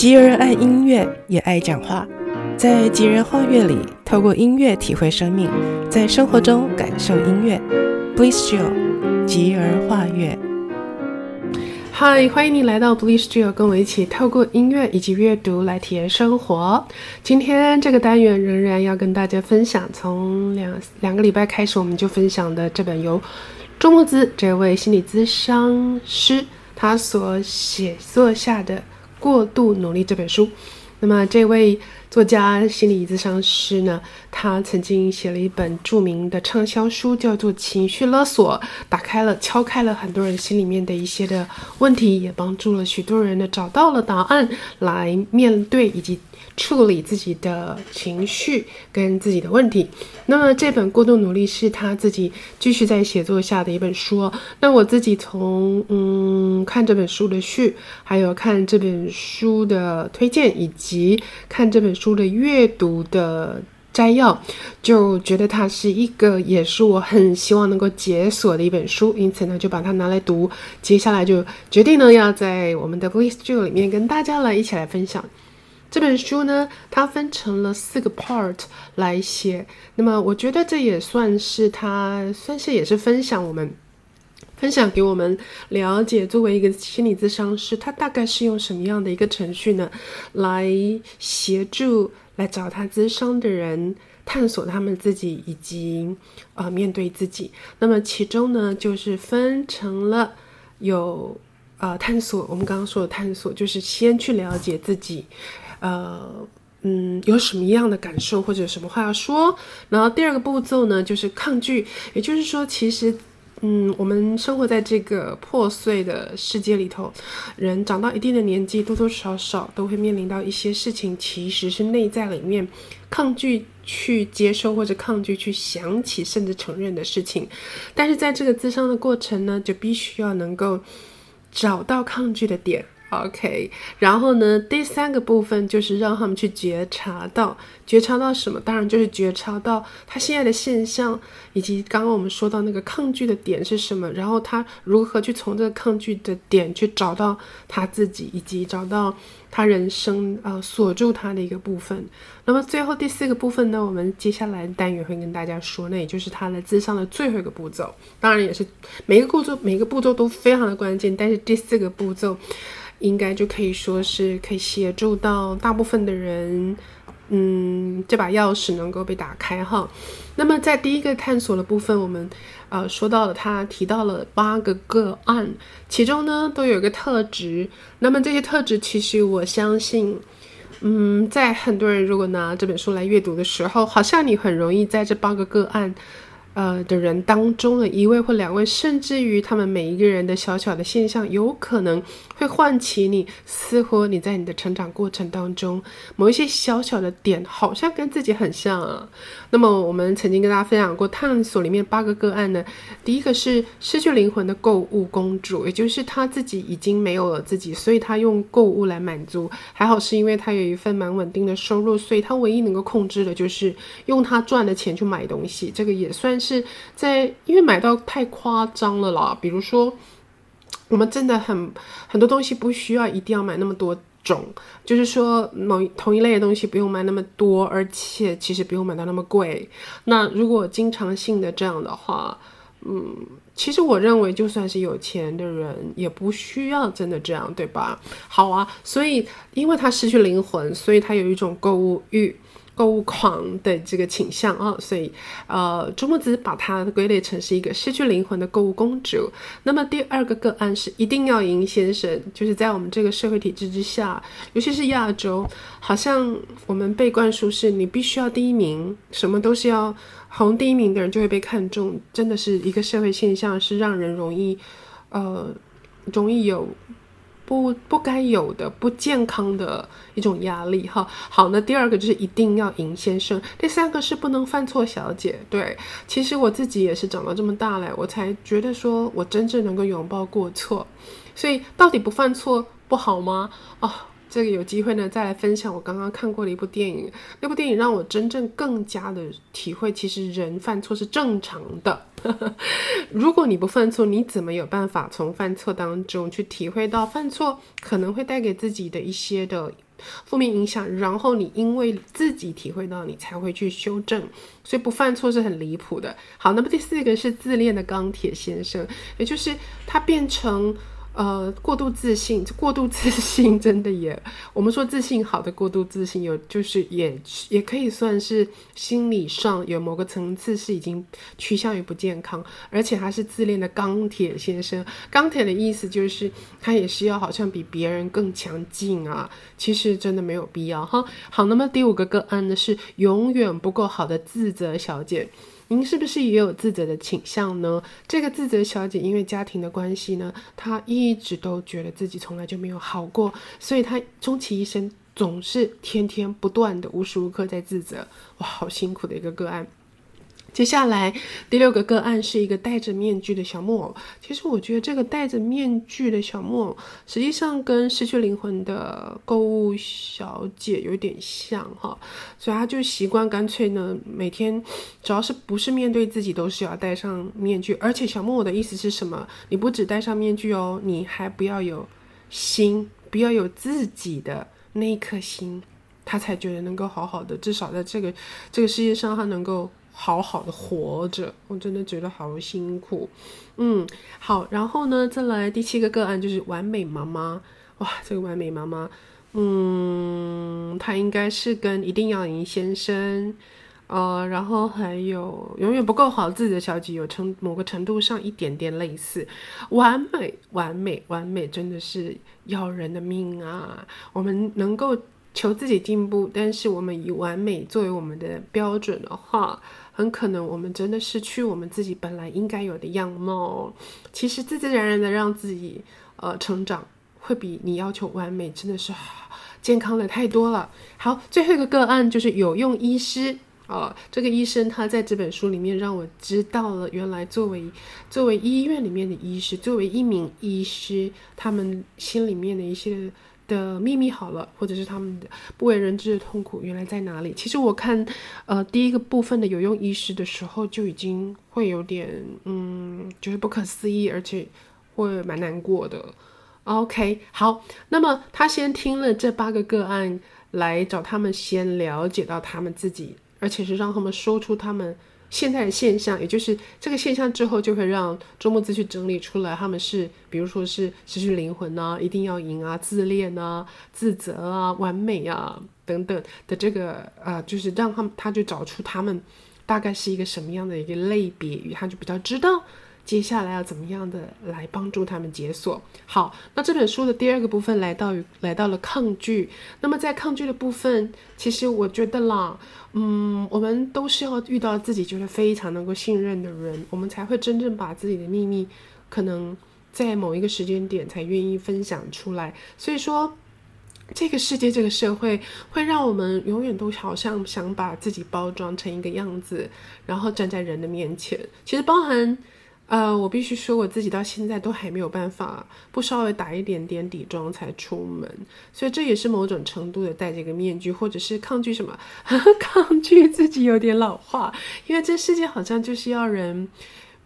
吉儿爱音乐，也爱讲话。在吉儿画乐里，透过音乐体会生命，在生活中感受音乐。Bliss Jill，吉儿画乐。嗨，欢迎你来到 Bliss Jill，跟我一起透过音乐以及阅读来体验生活。今天这个单元仍然要跟大家分享，从两两个礼拜开始，我们就分享的这本由周木子这位心理咨商师他所写作下的。过度努力这本书，那么这位作家心理咨商师呢，他曾经写了一本著名的畅销书，叫做《情绪勒索》，打开了、敲开了很多人心里面的一些的问题，也帮助了许多人呢找到了答案来面对以及。处理自己的情绪跟自己的问题。那么这本《过度努力》是他自己继续在写作下的一本书。那我自己从嗯看这本书的序，还有看这本书的推荐，以及看这本书的阅读的摘要，就觉得它是一个，也是我很希望能够解锁的一本书。因此呢，就把它拿来读。接下来就决定呢，要在我们的 Bliss Jill 里面跟大家来一起来分享。这本书呢，它分成了四个 part 来写。那么，我觉得这也算是它，算是也是分享我们，分享给我们了解。作为一个心理咨商师，他大概是用什么样的一个程序呢，来协助来找他咨商的人探索他们自己，以及呃面对自己。那么其中呢，就是分成了有呃探索。我们刚刚说的探索，就是先去了解自己。呃，嗯，有什么样的感受或者有什么话要说？然后第二个步骤呢，就是抗拒。也就是说，其实，嗯，我们生活在这个破碎的世界里头，人长到一定的年纪，多多少少都会面临到一些事情，其实是内在里面抗拒去接受或者抗拒去想起甚至承认的事情。但是在这个自伤的过程呢，就必须要能够找到抗拒的点。OK，然后呢，第三个部分就是让他们去觉察到，觉察到什么？当然就是觉察到他现在的现象，以及刚刚我们说到那个抗拒的点是什么，然后他如何去从这个抗拒的点去找到他自己，以及找到他人生呃锁住他的一个部分。那么最后第四个部分呢，我们接下来单元会跟大家说，那也就是他的智商的最后一个步骤。当然也是每一个步骤每一个步骤都非常的关键，但是第四个步骤。应该就可以说是可以协助到大部分的人，嗯，这把钥匙能够被打开哈。那么在第一个探索的部分，我们呃说到了他提到了八个个案，其中呢都有一个特质。那么这些特质，其实我相信，嗯，在很多人如果拿这本书来阅读的时候，好像你很容易在这八个个案。呃，的人当中的一位或两位，甚至于他们每一个人的小小的现象，有可能会唤起你，似乎你在你的成长过程当中某一些小小的点，好像跟自己很像啊。那么我们曾经跟大家分享过探索里面八个个案呢，第一个是失去灵魂的购物公主，也就是她自己已经没有了自己，所以她用购物来满足。还好是因为她有一份蛮稳定的收入，所以她唯一能够控制的就是用她赚的钱去买东西，这个也算。是在，因为买到太夸张了啦，比如说，我们真的很很多东西不需要一定要买那么多种，就是说某同一类的东西不用买那么多，而且其实不用买到那么贵。那如果经常性的这样的话，嗯，其实我认为就算是有钱的人也不需要真的这样，对吧？好啊，所以因为他失去灵魂，所以他有一种购物欲。购物狂的这个倾向啊，所以呃，朱木子把它归类成是一个失去灵魂的购物公主。那么第二个个案是一定要赢先生，就是在我们这个社会体制之下，尤其是亚洲，好像我们被灌输是你必须要第一名，什么都是要红第一名的人就会被看中，真的是一个社会现象，是让人容易呃容易有。不不该有的不健康的一种压力哈。好，那第二个就是一定要赢先生，第三个是不能犯错小姐。对，其实我自己也是长到这么大了，我才觉得说我真正能够拥抱过错。所以到底不犯错不好吗？哦。这个有机会呢，再来分享我刚刚看过的一部电影。那部电影让我真正更加的体会，其实人犯错是正常的。如果你不犯错，你怎么有办法从犯错当中去体会到犯错可能会带给自己的一些的负面影响，然后你因为自己体会到，你才会去修正，所以不犯错是很离谱的。好，那么第四个是自恋的钢铁先生，也就是他变成。呃，过度自信，过度自信真的也，我们说自信好的过度自信有，就是也也可以算是心理上有某个层次是已经趋向于不健康，而且他是自恋的钢铁先生。钢铁的意思就是他也是要好像比别人更强劲啊，其实真的没有必要哈。好，那么第五个个案呢是永远不够好的自责小姐。您是不是也有自责的倾向呢？这个自责小姐因为家庭的关系呢，她一直都觉得自己从来就没有好过，所以她终其一生总是天天不断的无时无刻在自责，哇，好辛苦的一个个案。接下来第六个个案是一个戴着面具的小木偶。其实我觉得这个戴着面具的小木偶，实际上跟失去灵魂的购物小姐有点像哈，所以他就习惯干脆呢，每天只要是不是面对自己，都是要戴上面具。而且小木偶的意思是什么？你不只戴上面具哦，你还不要有心，不要有自己的那一颗心，他才觉得能够好好的，至少在这个这个世界上，他能够。好好的活着，我真的觉得好辛苦。嗯，好，然后呢，再来第七个个案就是完美妈妈。哇，这个完美妈妈，嗯，她应该是跟一定要赢先生，呃，然后还有永远不够好自己的小姐，有成某个程度上一点点类似。完美，完美，完美，真的是要人的命啊！我们能够求自己进步，但是我们以完美作为我们的标准的话，很可能我们真的失去我们自己本来应该有的样貌。其实自自然然的让自己呃成长，会比你要求完美真的是健康的太多了。好，最后一个个案就是有用医师啊、这个医生他在这本书里面让我知道了，原来作为作为医院里面的医师，作为一名医师，他们心里面的一些。的秘密好了，或者是他们的不为人知的痛苦，原来在哪里？其实我看，呃，第一个部分的有用医师的时候，就已经会有点，嗯，就是不可思议，而且会蛮难过的。OK，好，那么他先听了这八个个案，来找他们先了解到他们自己，而且是让他们说出他们。现在的现象，也就是这个现象之后，就会让周末资去整理出来，他们是，比如说是失去灵魂啊，一定要赢啊，自恋啊，自责啊，完美啊等等的这个呃，就是让他们他就找出他们大概是一个什么样的一个类别，他就比较知道。接下来要怎么样的来帮助他们解锁？好，那这本书的第二个部分来到于来到了抗拒。那么在抗拒的部分，其实我觉得啦，嗯，我们都是要遇到自己觉得非常能够信任的人，我们才会真正把自己的秘密，可能在某一个时间点才愿意分享出来。所以说，这个世界这个社会会让我们永远都好像想把自己包装成一个样子，然后站在人的面前。其实包含。呃，我必须说，我自己到现在都还没有办法不稍微打一点点底妆才出门，所以这也是某种程度的戴这个面具，或者是抗拒什么，抗拒自己有点老化，因为这世界好像就是要人，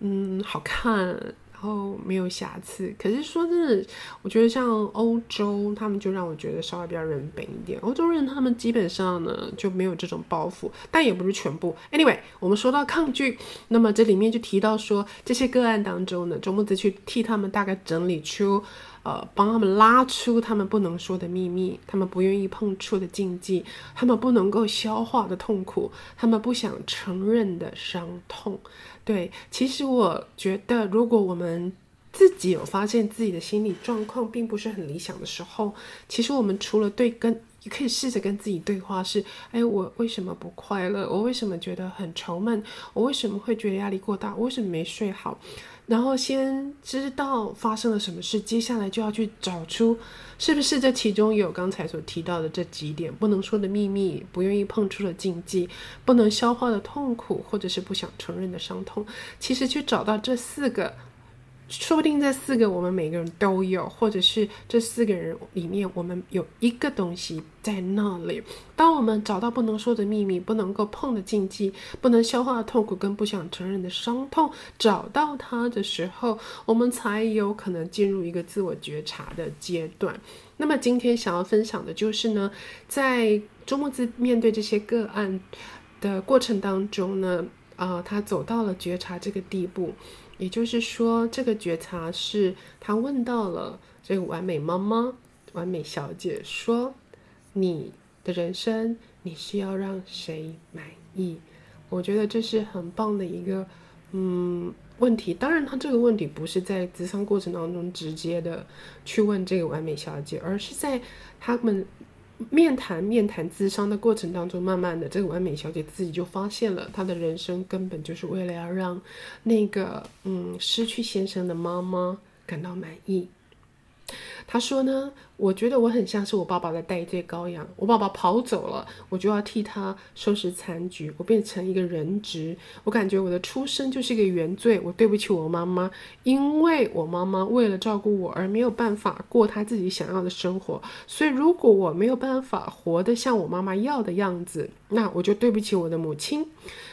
嗯，好看。然后没有瑕疵，可是说真的，我觉得像欧洲，他们就让我觉得稍微比较人本一点。欧洲人他们基本上呢就没有这种包袱，但也不是全部。Anyway，我们说到抗拒，那么这里面就提到说，这些个案当中呢，周木子去替他们大概整理出。呃，帮他们拉出他们不能说的秘密，他们不愿意碰触的禁忌，他们不能够消化的痛苦，他们不想承认的伤痛。对，其实我觉得，如果我们自己有发现自己的心理状况并不是很理想的时候，其实我们除了对跟，也可以试着跟自己对话，是，哎，我为什么不快乐？我为什么觉得很愁闷？我为什么会觉得压力过大？我为什么没睡好？然后先知道发生了什么事，接下来就要去找出是不是这其中有刚才所提到的这几点不能说的秘密、不愿意碰触的禁忌、不能消化的痛苦，或者是不想承认的伤痛。其实去找到这四个说不定这四个我们每个人都有，或者是这四个人里面我们有一个东西在那里。当我们找到不能说的秘密、不能够碰的禁忌、不能消化的痛苦跟不想承认的伤痛，找到它的时候，我们才有可能进入一个自我觉察的阶段。那么今天想要分享的就是呢，在周末兹面对这些个案的过程当中呢，啊、他走到了觉察这个地步。也就是说，这个觉察是他问到了这个完美妈妈、完美小姐说：“你的人生，你是要让谁满意？”我觉得这是很棒的一个嗯问题。当然，他这个问题不是在咨商过程当中直接的去问这个完美小姐，而是在他们。面谈面谈咨商的过程当中，慢慢的，这个完美小姐自己就发现了，她的人生根本就是为了要让那个嗯失去先生的妈妈感到满意。她说呢。我觉得我很像是我爸爸的代罪羔羊。我爸爸跑走了，我就要替他收拾残局。我变成一个人质。我感觉我的出生就是一个原罪。我对不起我妈妈，因为我妈妈为了照顾我而没有办法过她自己想要的生活。所以如果我没有办法活得像我妈妈要的样子，那我就对不起我的母亲。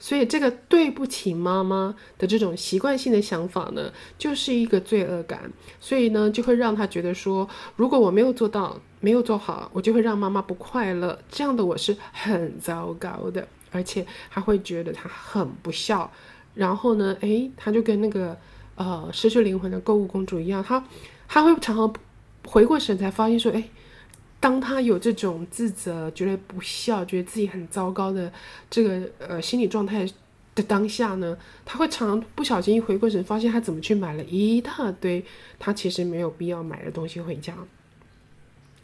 所以这个对不起妈妈的这种习惯性的想法呢，就是一个罪恶感。所以呢，就会让他觉得说，说如果我没有做到，没有做好，我就会让妈妈不快乐。这样的我是很糟糕的，而且还会觉得他很不孝。然后呢，诶，他就跟那个呃失去灵魂的购物公主一样，他他会常常回过神才发现说，诶，当他有这种自责、觉得不孝、觉得自己很糟糕的这个呃心理状态的当下呢，他会常常不小心一回过神，发现他怎么去买了一大堆他其实没有必要买的东西回家。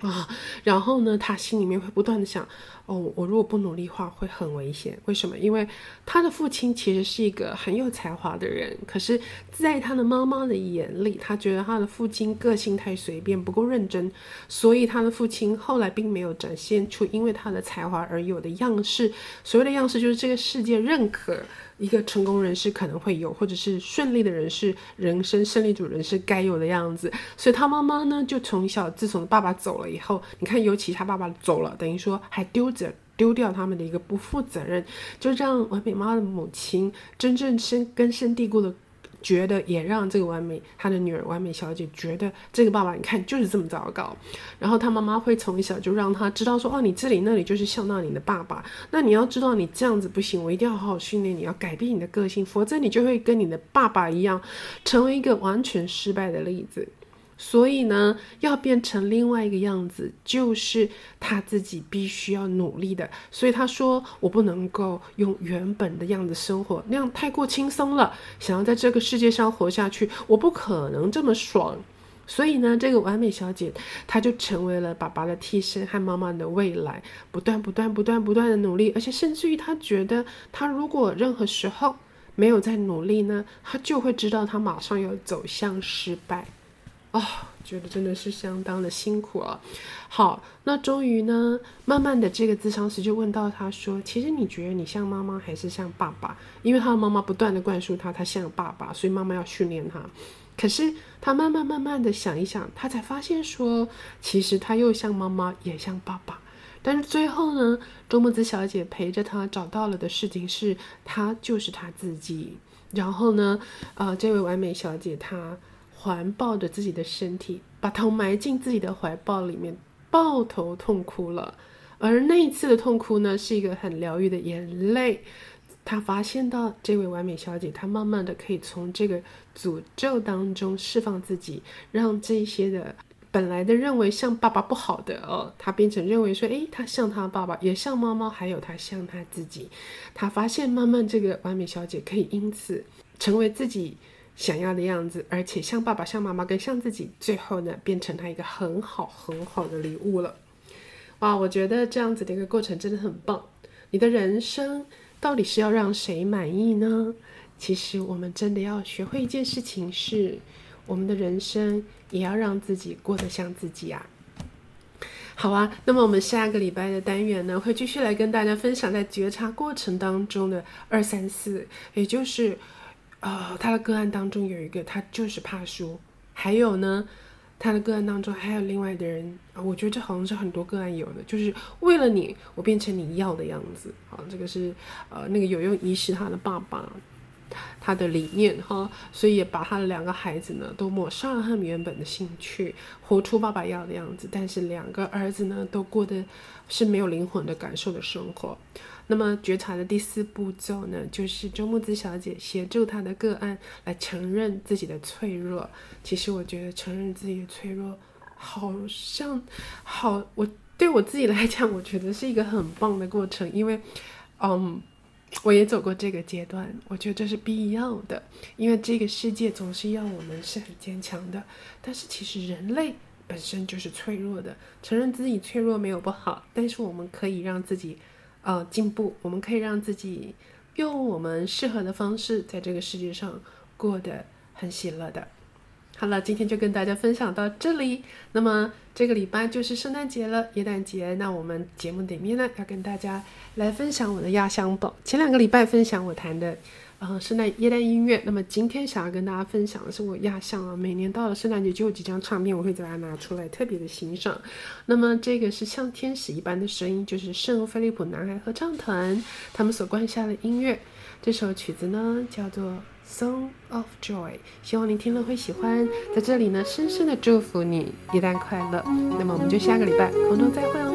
啊，然后呢，他心里面会不断的想，哦，我如果不努力的话，会很危险。为什么？因为他的父亲其实是一个很有才华的人，可是，在他的妈妈的眼里，他觉得他的父亲个性太随便，不够认真，所以他的父亲后来并没有展现出因为他的才华而有的样式。所谓的样式，就是这个世界认可。一个成功人士可能会有，或者是顺利的人士，人生胜利组人士该有的样子。所以他妈妈呢，就从小自从爸爸走了以后，你看，尤其他爸爸走了，等于说还丢丢掉他们的一个不负责任，就让完美妈妈的母亲真正深根深蒂固的。觉得也让这个完美，她的女儿完美小姐觉得这个爸爸，你看就是这么糟糕。然后她妈妈会从小就让她知道说，哦，你这里那里就是像到你的爸爸。那你要知道，你这样子不行，我一定要好好训练你，要改变你的个性，否则你就会跟你的爸爸一样，成为一个完全失败的例子。所以呢，要变成另外一个样子，就是他自己必须要努力的。所以他说：“我不能够用原本的样子生活，那样太过轻松了。想要在这个世界上活下去，我不可能这么爽。”所以呢，这个完美小姐，她就成为了爸爸的替身和妈妈的未来，不断、不断、不断、不断的努力，而且甚至于她觉得，她如果任何时候没有在努力呢，她就会知道她马上要走向失败。哦，觉得真的是相当的辛苦啊。好，那终于呢，慢慢的这个咨商师就问到他说：“其实你觉得你像妈妈还是像爸爸？”因为他的妈妈不断的灌输他，他像爸爸，所以妈妈要训练他。可是他慢慢慢慢的想一想，他才发现说，其实他又像妈妈，也像爸爸。但是最后呢，周木子小姐陪着他找到了的事情是，他就是他自己。然后呢，呃，这位完美小姐她。环抱着自己的身体，把头埋进自己的怀抱里面，抱头痛哭了。而那一次的痛哭呢，是一个很疗愈的眼泪。他发现到这位完美小姐，她慢慢的可以从这个诅咒当中释放自己，让这些的本来的认为像爸爸不好的哦，她变成认为说，诶，她像她爸爸，也像妈妈，还有她像她自己。她发现慢慢这个完美小姐可以因此成为自己。想要的样子，而且像爸爸、像妈妈，跟像自己，最后呢，变成他一个很好很好的礼物了。哇，我觉得这样子的一个过程真的很棒。你的人生到底是要让谁满意呢？其实我们真的要学会一件事情是，我们的人生也要让自己过得像自己啊。好啊，那么我们下个礼拜的单元呢，会继续来跟大家分享在觉察过程当中的二三四，也就是。呃，他的个案当中有一个，他就是怕输，还有呢，他的个案当中还有另外的人啊，我觉得这好像是很多个案有的，就是为了你，我变成你要的样子。好，这个是呃那个有用医师他的爸爸。他的理念哈，所以也把他的两个孩子呢都抹杀了他们原本的兴趣，活出爸爸要的样子。但是两个儿子呢都过的是没有灵魂的感受的生活。那么觉察的第四步骤呢，就是周木子小姐协助她的个案来承认自己的脆弱。其实我觉得承认自己的脆弱，好像好，我对我自己来讲，我觉得是一个很棒的过程，因为，嗯。我也走过这个阶段，我觉得这是必要的，因为这个世界总是要我们是很坚强的，但是其实人类本身就是脆弱的。承认自己脆弱没有不好，但是我们可以让自己，呃，进步，我们可以让自己用我们适合的方式，在这个世界上过得很喜乐的。好了，今天就跟大家分享到这里。那么这个礼拜就是圣诞节了，耶诞节。那我们节目里面呢，要跟大家来分享我的压箱宝。前两个礼拜分享我谈的，呃，圣诞耶诞音乐。那么今天想要跟大家分享的是我压箱啊，每年到了圣诞节就有几张唱片，我会把它拿出来特别的欣赏。那么这个是像天使一般的声音，就是圣菲利普男孩合唱团他们所灌下的音乐。这首曲子呢叫做。Song of Joy，希望您听了会喜欢。在这里呢，深深的祝福你，耶诞快乐。那么我们就下个礼拜空中再会哦。